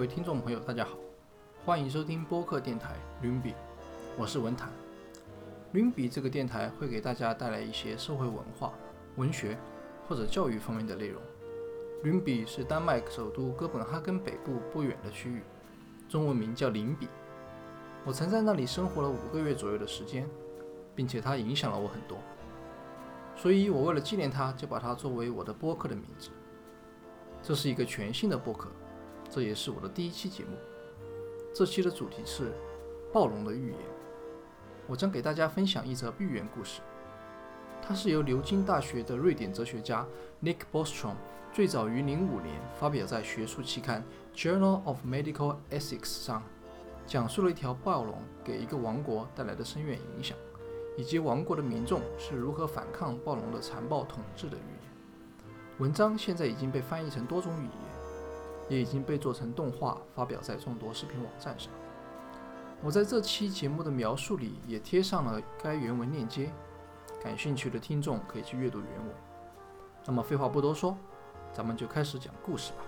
各位听众朋友，大家好，欢迎收听播客电台云比，我是文坦。云比这个电台会给大家带来一些社会文化、文学或者教育方面的内容。云比是丹麦首都哥本哈根北部不远的区域，中文名叫林比。我曾在那里生活了五个月左右的时间，并且它影响了我很多，所以我为了纪念它，就把它作为我的播客的名字。这是一个全新的播客，这也是我的第一期节目。这期的主题是暴龙的预言。我将给大家分享一则寓言故事，它是由牛津大学的瑞典哲学家 Nick Bostrom 最早于零五年发表在学术期刊 Journal of Medical Ethics 上，讲述了一条暴龙给一个王国带来的深远影响，以及王国的民众是如何反抗暴龙的残暴统治的寓言。文章现在已经被翻译成多种语言，也已经被做成动画，发表在众多视频网站上。我在这期节目的描述里也贴上了该原文链接，感兴趣的听众可以去阅读原文。那么废话不多说，咱们就开始讲故事吧。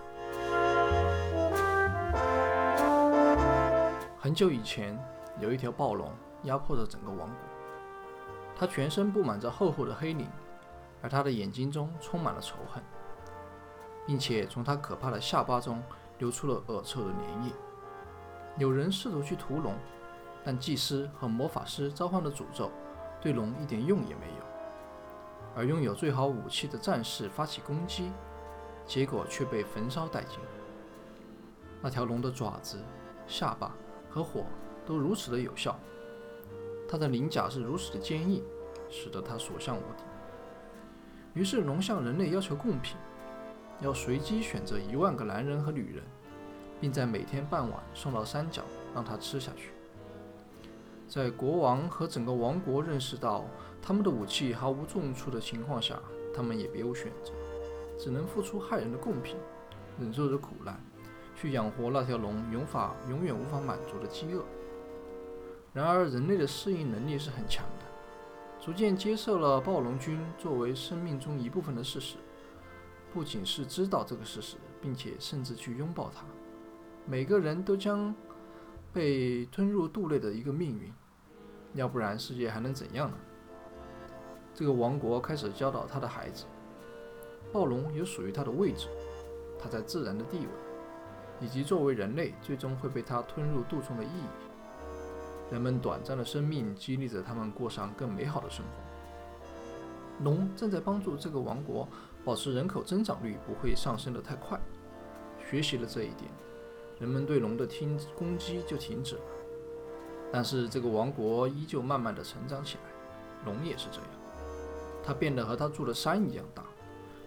很久以前，有一条暴龙压迫着整个王国，它全身布满着厚厚的黑鳞。而它的眼睛中充满了仇恨，并且从他可怕的下巴中流出了恶臭的粘液。有人试图去屠龙，但祭司和魔法师召唤的诅咒对龙一点用也没有。而拥有最好武器的战士发起攻击，结果却被焚烧殆尽。那条龙的爪子、下巴和火都如此的有效，它的鳞甲是如此的坚硬，使得它所向无敌。于是，龙向人类要求贡品，要随机选择一万个男人和女人，并在每天傍晚送到山脚，让他吃下去。在国王和整个王国认识到他们的武器毫无重处的情况下，他们也别无选择，只能付出害人的贡品，忍受着苦难，去养活那条龙永法永远无法满足的饥饿。然而，人类的适应能力是很强的。逐渐接受了暴龙菌作为生命中一部分的事实，不仅是知道这个事实，并且甚至去拥抱它。每个人都将被吞入肚内的一个命运，要不然世界还能怎样呢？这个王国开始教导他的孩子，暴龙有属于他的位置，他在自然的地位，以及作为人类最终会被他吞入肚中的意义。人们短暂的生命激励着他们过上更美好的生活。龙正在帮助这个王国保持人口增长率不会上升得太快。学习了这一点，人们对龙的听攻击就停止了。但是这个王国依旧慢慢的成长起来。龙也是这样，它变得和它住的山一样大，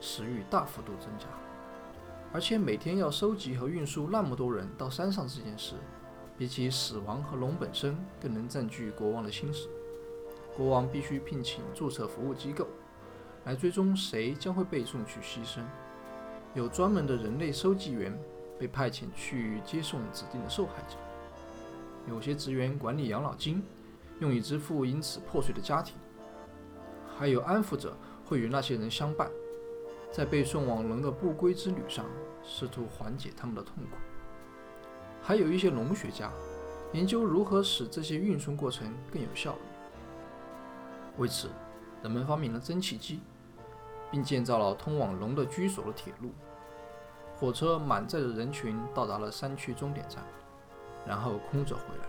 食欲大幅度增加，而且每天要收集和运输那么多人到山上这件事。比起死亡和龙本身，更能占据国王的心思。国王必须聘请注册服务机构，来追踪谁将会被送去牺牲。有专门的人类收集员被派遣去接送指定的受害者。有些职员管理养老金，用以支付因此破碎的家庭。还有安抚者会与那些人相伴，在被送往龙的不归之旅上，试图缓解他们的痛苦。还有一些龙学家研究如何使这些运送过程更有效率。为此，人们发明了蒸汽机，并建造了通往龙的居所的铁路。火车满载着人群到达了山区终点站，然后空着回来。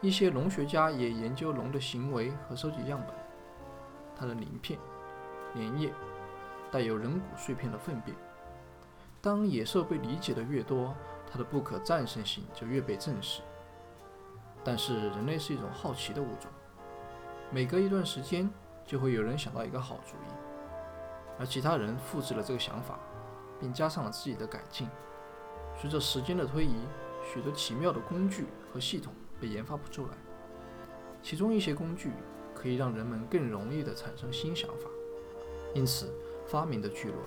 一些龙学家也研究龙的行为和收集样本，它的鳞片、粘液、带有人骨碎片的粪便。当野兽被理解的越多，它的不可战胜性就越被证实。但是人类是一种好奇的物种，每隔一段时间就会有人想到一个好主意，而其他人复制了这个想法，并加上了自己的改进。随着时间的推移，许多奇妙的工具和系统被研发不出来，其中一些工具可以让人们更容易地产生新想法。因此，发明的巨轮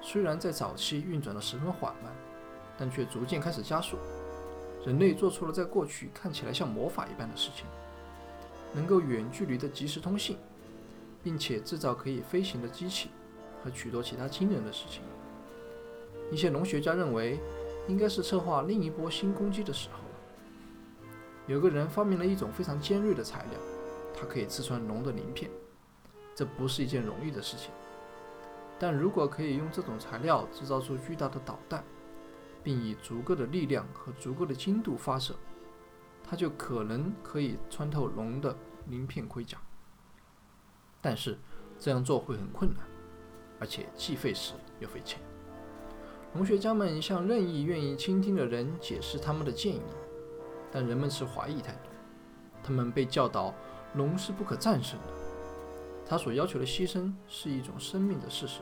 虽然在早期运转得十分缓慢。但却逐渐开始加速。人类做出了在过去看起来像魔法一般的事情，能够远距离的即时通信，并且制造可以飞行的机器和许多其他惊人的事情。一些龙学家认为，应该是策划另一波新攻击的时候了。有个人发明了一种非常尖锐的材料，它可以刺穿龙的鳞片。这不是一件容易的事情，但如果可以用这种材料制造出巨大的导弹，并以足够的力量和足够的精度发射，它就可能可以穿透龙的鳞片盔甲。但是这样做会很困难，而且既费时又费钱。龙学家们向任意愿意倾听的人解释他们的建议，但人们持怀疑态度。他们被教导，龙是不可战胜的，他所要求的牺牲是一种生命的事实。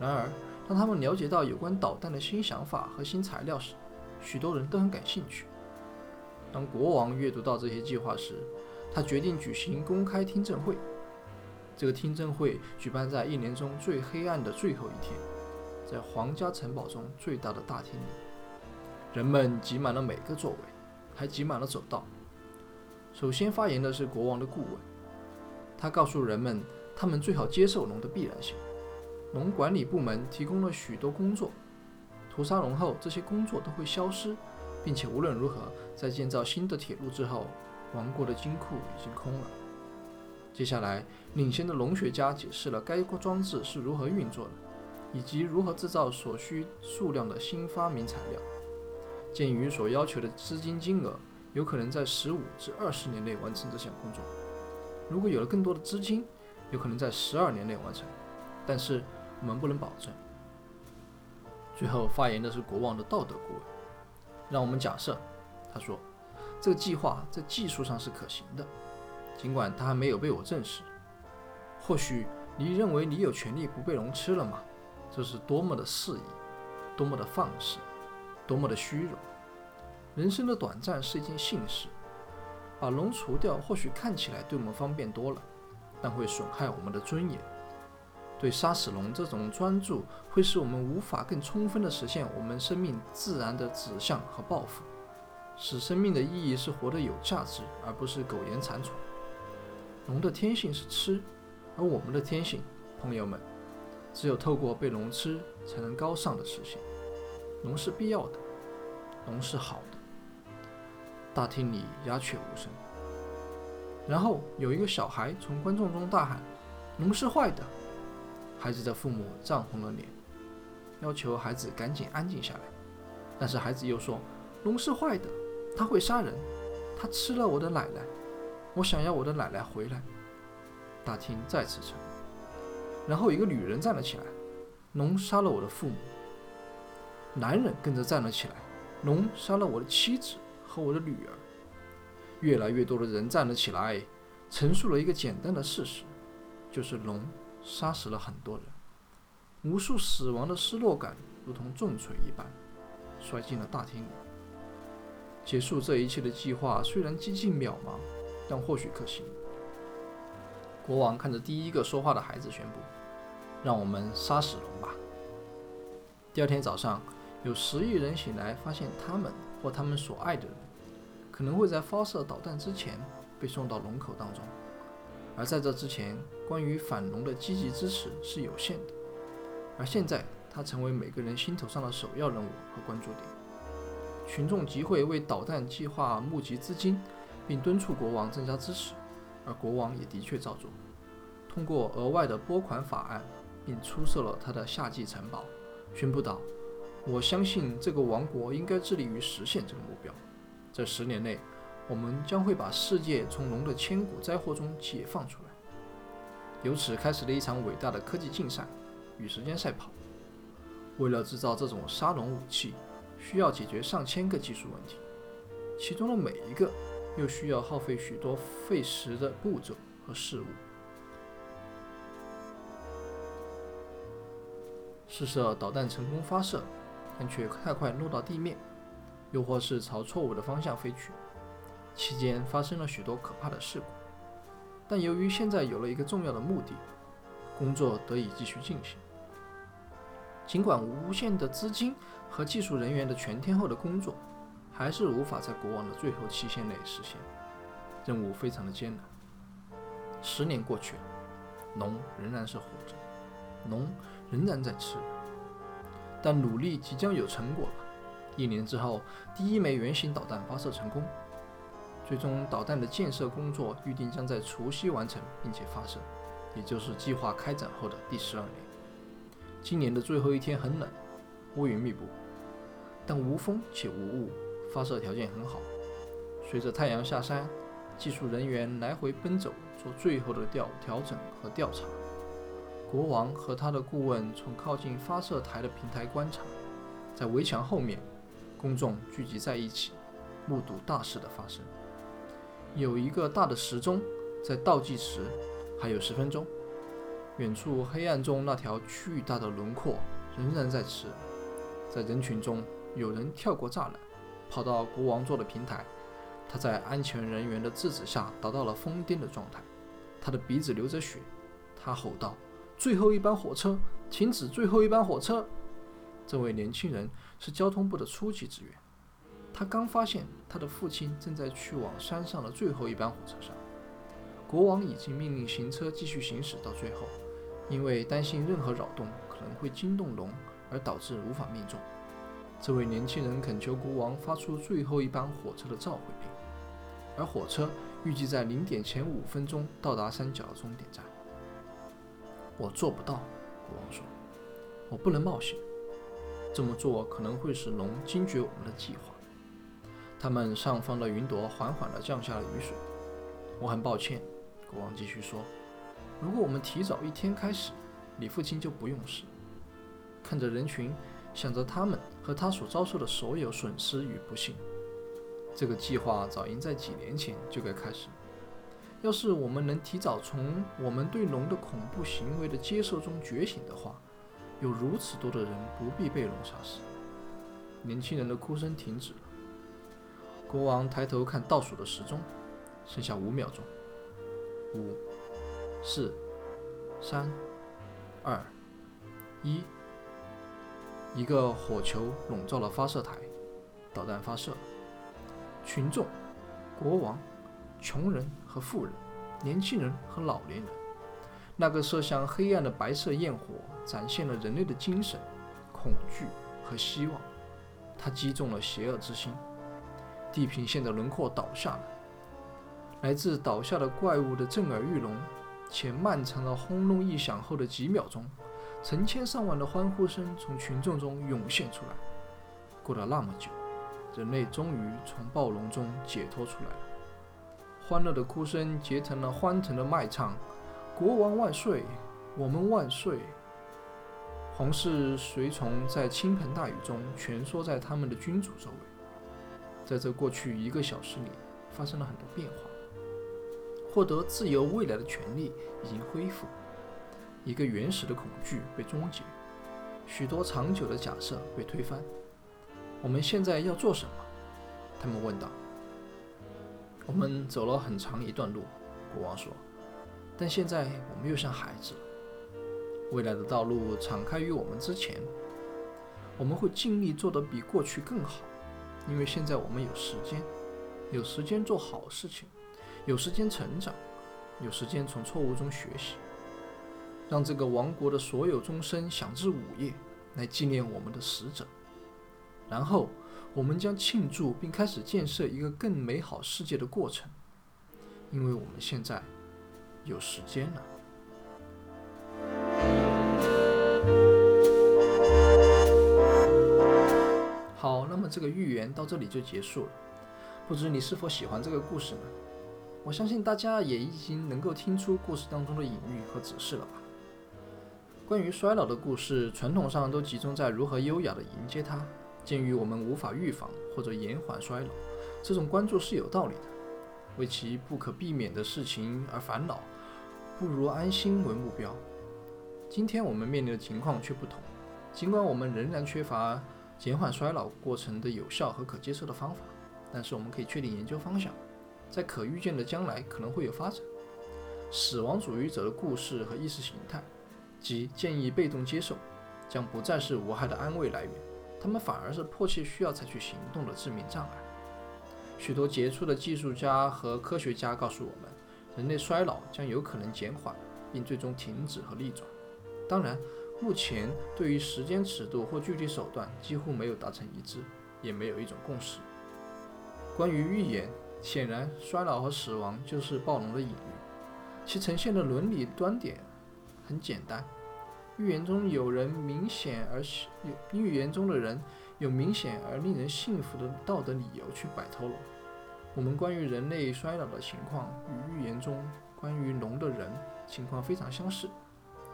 然而，当他们了解到有关导弹的新想法和新材料时，许多人都很感兴趣。当国王阅读到这些计划时，他决定举行公开听证会。这个听证会举办在一年中最黑暗的最后一天。在皇家城堡中最大的大厅里，人们挤满了每个座位，还挤满了走道。首先发言的是国王的顾问，他告诉人们，他们最好接受龙的必然性。龙管理部门提供了许多工作，屠杀龙后，这些工作都会消失，并且无论如何，在建造新的铁路之后，王国的金库已经空了。接下来，领先的龙学家解释了该装置是如何运作的。以及如何制造所需数量的新发明材料。鉴于所要求的资金金额，有可能在十五至二十年内完成这项工作。如果有了更多的资金，有可能在十二年内完成，但是我们不能保证。最后发言的是国王的道德顾问。让我们假设，他说，这个计划在技术上是可行的，尽管它还没有被我证实。或许你认为你有权利不被龙吃了吗？这是多么的肆意，多么的放肆，多么的虚荣！人生的短暂是一件幸事，把龙除掉或许看起来对我们方便多了，但会损害我们的尊严。对杀死龙这种专注，会使我们无法更充分地实现我们生命自然的指向和抱负。使生命的意义是活得有价值，而不是苟延残喘。龙的天性是吃，而我们的天性，朋友们。只有透过被龙吃，才能高尚的实现。龙是必要的，龙是好的。大厅里鸦雀无声。然后有一个小孩从观众中大喊：“龙是坏的！”孩子的父母涨红了脸，要求孩子赶紧安静下来。但是孩子又说：“龙是坏的，他会杀人，他吃了我的奶奶，我想要我的奶奶回来。”大厅再次沉默。然后一个女人站了起来，龙杀了我的父母。男人跟着站了起来，龙杀了我的妻子和我的女儿。越来越多的人站了起来，陈述了一个简单的事实，就是龙杀死了很多人。无数死亡的失落感如同重锤一般，摔进了大厅里。结束这一切的计划虽然几近渺茫，但或许可行。国王看着第一个说话的孩子宣布。让我们杀死龙吧。第二天早上，有十亿人醒来，发现他们或他们所爱的人可能会在发射导弹之前被送到龙口当中。而在这之前，关于反龙的积极支持是有限的。而现在，它成为每个人心头上的首要任务和关注点。群众集会为导弹计划募集资金，并敦促国王增加支持，而国王也的确照做，通过额外的拨款法案。并出售了他的夏季城堡，宣布道：“我相信这个王国应该致力于实现这个目标。在十年内，我们将会把世界从龙的千古灾祸中解放出来。”由此开始了一场伟大的科技竞赛与时间赛跑。为了制造这种杀龙武器，需要解决上千个技术问题，其中的每一个又需要耗费许多费时的步骤和事务。试射导弹成功发射，但却太快落到地面，又或是朝错误的方向飞去，期间发生了许多可怕的事故。但由于现在有了一个重要的目的，工作得以继续进行。尽管无限的资金和技术人员的全天候的工作，还是无法在国王的最后期限内实现。任务非常的艰难。十年过去了，龙仍然是活着，龙。仍然在吃，但努力即将有成果了。一年之后，第一枚原型导弹发射成功。最终，导弹的建设工作预定将在除夕完成并且发射，也就是计划开展后的第十二年。今年的最后一天很冷，乌云密布，但无风且无雾，发射条件很好。随着太阳下山，技术人员来回奔走，做最后的调调整和调查。国王和他的顾问从靠近发射台的平台观察，在围墙后面，公众聚集在一起，目睹大事的发生。有一个大的时钟在倒计时，还有十分钟。远处黑暗中那条巨大的轮廓仍然在迟。在人群中，有人跳过栅栏，跑到国王坐的平台。他在安全人员的制止下达到了疯癫的状态。他的鼻子流着血。他吼道：“最后一班火车，停止！最后一班火车！”这位年轻人是交通部的初级职员。他刚发现他的父亲正在去往山上的最后一班火车上，国王已经命令行车继续行驶到最后，因为担心任何扰动可能会惊动龙而导致无法命中。这位年轻人恳求国王发出最后一班火车的召回令，而火车预计在零点前五分钟到达山脚终点站。我做不到，国王说，我不能冒险，这么做可能会使龙惊觉我们的计划。他们上方的云朵缓缓地降下了雨水。我很抱歉，国王继续说：“如果我们提早一天开始，你父亲就不用死。”看着人群，想着他们和他所遭受的所有损失与不幸，这个计划早应在几年前就该开始。要是我们能提早从我们对龙的恐怖行为的接受中觉醒的话，有如此多的人不必被龙杀死。年轻人的哭声停止了。国王抬头看倒数的时钟，剩下五秒钟。五、四、三、二、一。一个火球笼罩了发射台，导弹发射。群众、国王、穷人和富人、年轻人和老年人。那个射向黑暗的白色焰火，展现了人类的精神、恐惧和希望。它击中了邪恶之心。地平线的轮廓倒下了，来自倒下的怪物的震耳欲聋且漫长的轰隆一响后的几秒钟，成千上万的欢呼声从群众中涌现出来。过了那么久，人类终于从暴龙中解脱出来了。欢乐的哭声结成了欢腾的麦唱：“国王万岁，我们万岁！”皇室随从在倾盆大雨中蜷缩在他们的君主周围。在这过去一个小时里，发生了很多变化。获得自由未来的权利已经恢复，一个原始的恐惧被终结，许多长久的假设被推翻。我们现在要做什么？他们问道。我们走了很长一段路，国王说，但现在我们又像孩子了。未来的道路敞开于我们之前，我们会尽力做得比过去更好。因为现在我们有时间，有时间做好事情，有时间成长，有时间从错误中学习，让这个王国的所有钟声响至午夜，来纪念我们的死者。然后，我们将庆祝并开始建设一个更美好世界的过程，因为我们现在有时间了。好，那么这个寓言到这里就结束了。不知你是否喜欢这个故事呢？我相信大家也已经能够听出故事当中的隐喻和指示了吧。关于衰老的故事，传统上都集中在如何优雅地迎接它。鉴于我们无法预防或者延缓衰老，这种关注是有道理的。为其不可避免的事情而烦恼，不如安心为目标。今天我们面临的情况却不同，尽管我们仍然缺乏。减缓衰老过程的有效和可接受的方法，但是我们可以确定研究方向，在可预见的将来可能会有发展。死亡主义者的故事和意识形态，即建议被动接受，将不再是无害的安慰来源，他们反而是迫切需要采取行动的致命障碍。许多杰出的技术家和科学家告诉我们，人类衰老将有可能减缓，并最终停止和逆转。当然。目前对于时间尺度或具体手段几乎没有达成一致，也没有一种共识。关于预言，显然衰老和死亡就是暴龙的隐喻，其呈现的伦理端点很简单。预言中有人明显而有预言中的人有明显而令人信服的道德理由去摆脱龙。我们关于人类衰老的情况与预言中关于龙的人情况非常相似，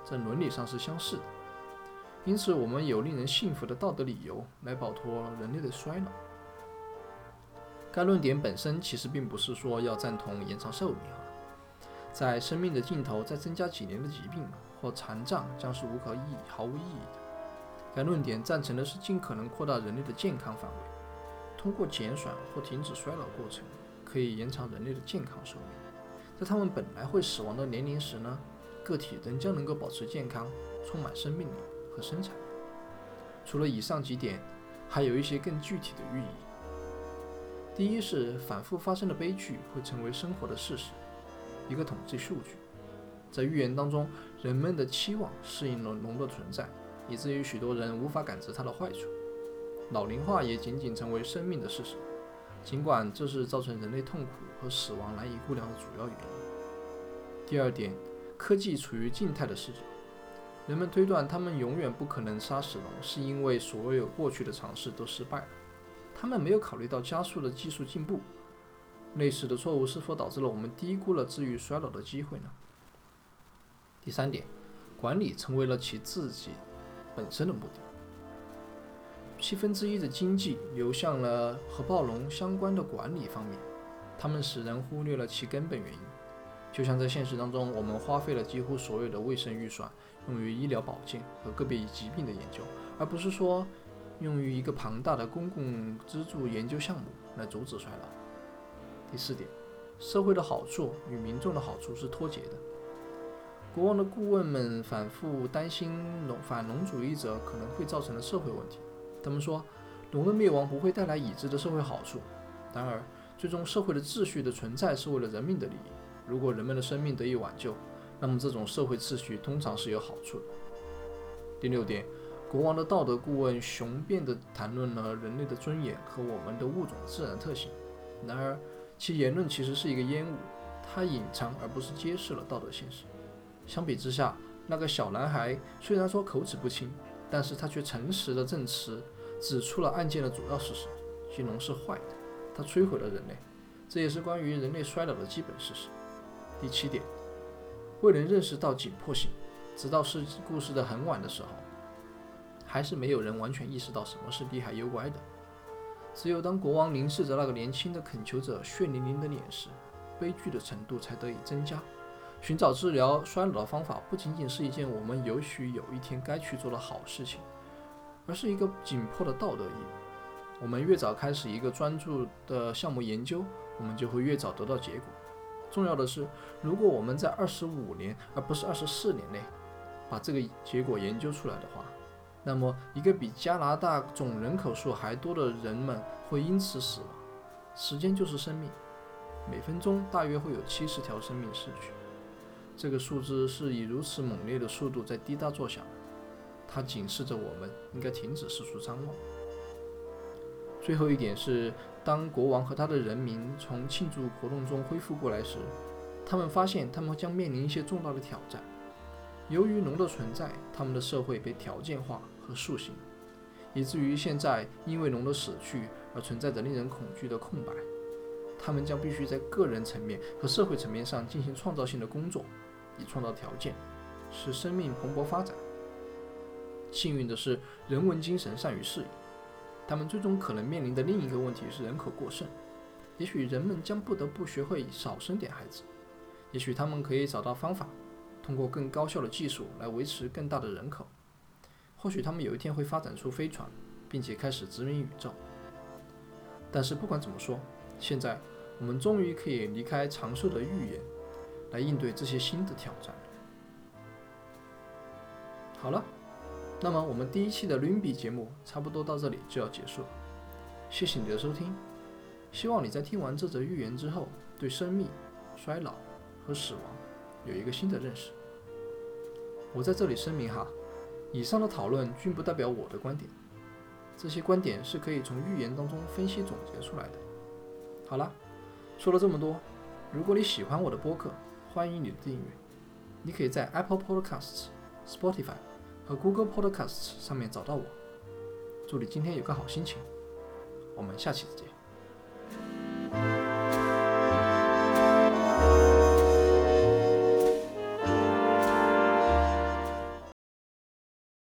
在伦理上是相似的。因此，我们有令人信服的道德理由来摆脱人类的衰老。该论点本身其实并不是说要赞同延长寿命啊，在生命的尽头再增加几年的疾病或残障将是无可意义毫无意义的。该论点赞成的是尽可能扩大人类的健康范围，通过减缓或停止衰老过程，可以延长人类的健康寿命。在他们本来会死亡的年龄时呢，个体仍将能够保持健康，充满生命力。和生产。除了以上几点，还有一些更具体的寓意。第一是反复发生的悲剧会成为生活的事实，一个统计数据。在预言当中，人们的期望适应了龙的存在，以至于许多人无法感知它的坏处。老龄化也仅仅成为生命的事实，尽管这是造成人类痛苦和死亡难以估量的主要原因。第二点，科技处于静态的视角。人们推断他们永远不可能杀死龙，是因为所有过去的尝试都失败了。他们没有考虑到加速的技术进步。类似的错误是否导致了我们低估了治愈衰老的机会呢？第三点，管理成为了其自己本身的目的。七分之一的经济流向了和暴龙相关的管理方面，他们使人忽略了其根本原因。就像在现实当中，我们花费了几乎所有的卫生预算。用于医疗保健和个别疾病的研究，而不是说用于一个庞大的公共资助研究项目来阻止衰老。第四点，社会的好处与民众的好处是脱节的。国王的顾问们反复担心龙反龙主义者可能会造成的社会问题。他们说，龙的灭亡不会带来已知的社会好处。然而，最终社会的秩序的存在是为了人民的利益。如果人们的生命得以挽救，那么这种社会秩序通常是有好处的。第六点，国王的道德顾问雄辩地谈论了人类的尊严和我们的物种自然特性。然而，其言论其实是一个烟雾，它隐藏而不是揭示了道德现实。相比之下，那个小男孩虽然说口齿不清，但是他却诚实的证词指出了案件的主要事实：金龙是坏的，它摧毁了人类，这也是关于人类衰老的基本事实。第七点。未能认识到紧迫性，直到是故事的很晚的时候，还是没有人完全意识到什么是厉害幽怪的。只有当国王凝视着那个年轻的恳求者血淋淋的脸时，悲剧的程度才得以增加。寻找治疗衰老的方法不仅仅是一件我们有许有一天该去做的好事情，而是一个紧迫的道德义务。我们越早开始一个专注的项目研究，我们就会越早得到结果。重要的是，如果我们在二十五年而不是二十四年内把这个结果研究出来的话，那么一个比加拿大总人口数还多的人们会因此死亡。时间就是生命，每分钟大约会有七十条生命逝去。这个数字是以如此猛烈的速度在滴答作响，它警示着我们应该停止四处张望。最后一点是。当国王和他的人民从庆祝活动中恢复过来时，他们发现他们将面临一些重大的挑战。由于龙的存在，他们的社会被条件化和塑形，以至于现在因为龙的死去而存在着令人恐惧的空白。他们将必须在个人层面和社会层面上进行创造性的工作，创造条件，使生命蓬勃发展。幸运的是，人文精神善于适应。他们最终可能面临的另一个问题是人口过剩。也许人们将不得不学会少生点孩子，也许他们可以找到方法，通过更高效的技术来维持更大的人口。或许他们有一天会发展出飞船，并且开始殖民宇宙。但是不管怎么说，现在我们终于可以离开长寿的预言，来应对这些新的挑战。好了。那么我们第一期的 Limby 节目差不多到这里就要结束了，谢谢你的收听，希望你在听完这则寓言之后，对生命、衰老和死亡有一个新的认识。我在这里声明哈，以上的讨论均不代表我的观点，这些观点是可以从预言当中分析总结出来的。好了，说了这么多，如果你喜欢我的播客，欢迎你的订阅。你可以在 Apple Podcasts、Spotify 和 Google Podcasts 上面找到我。祝你今天有个好心情，我们下期再见。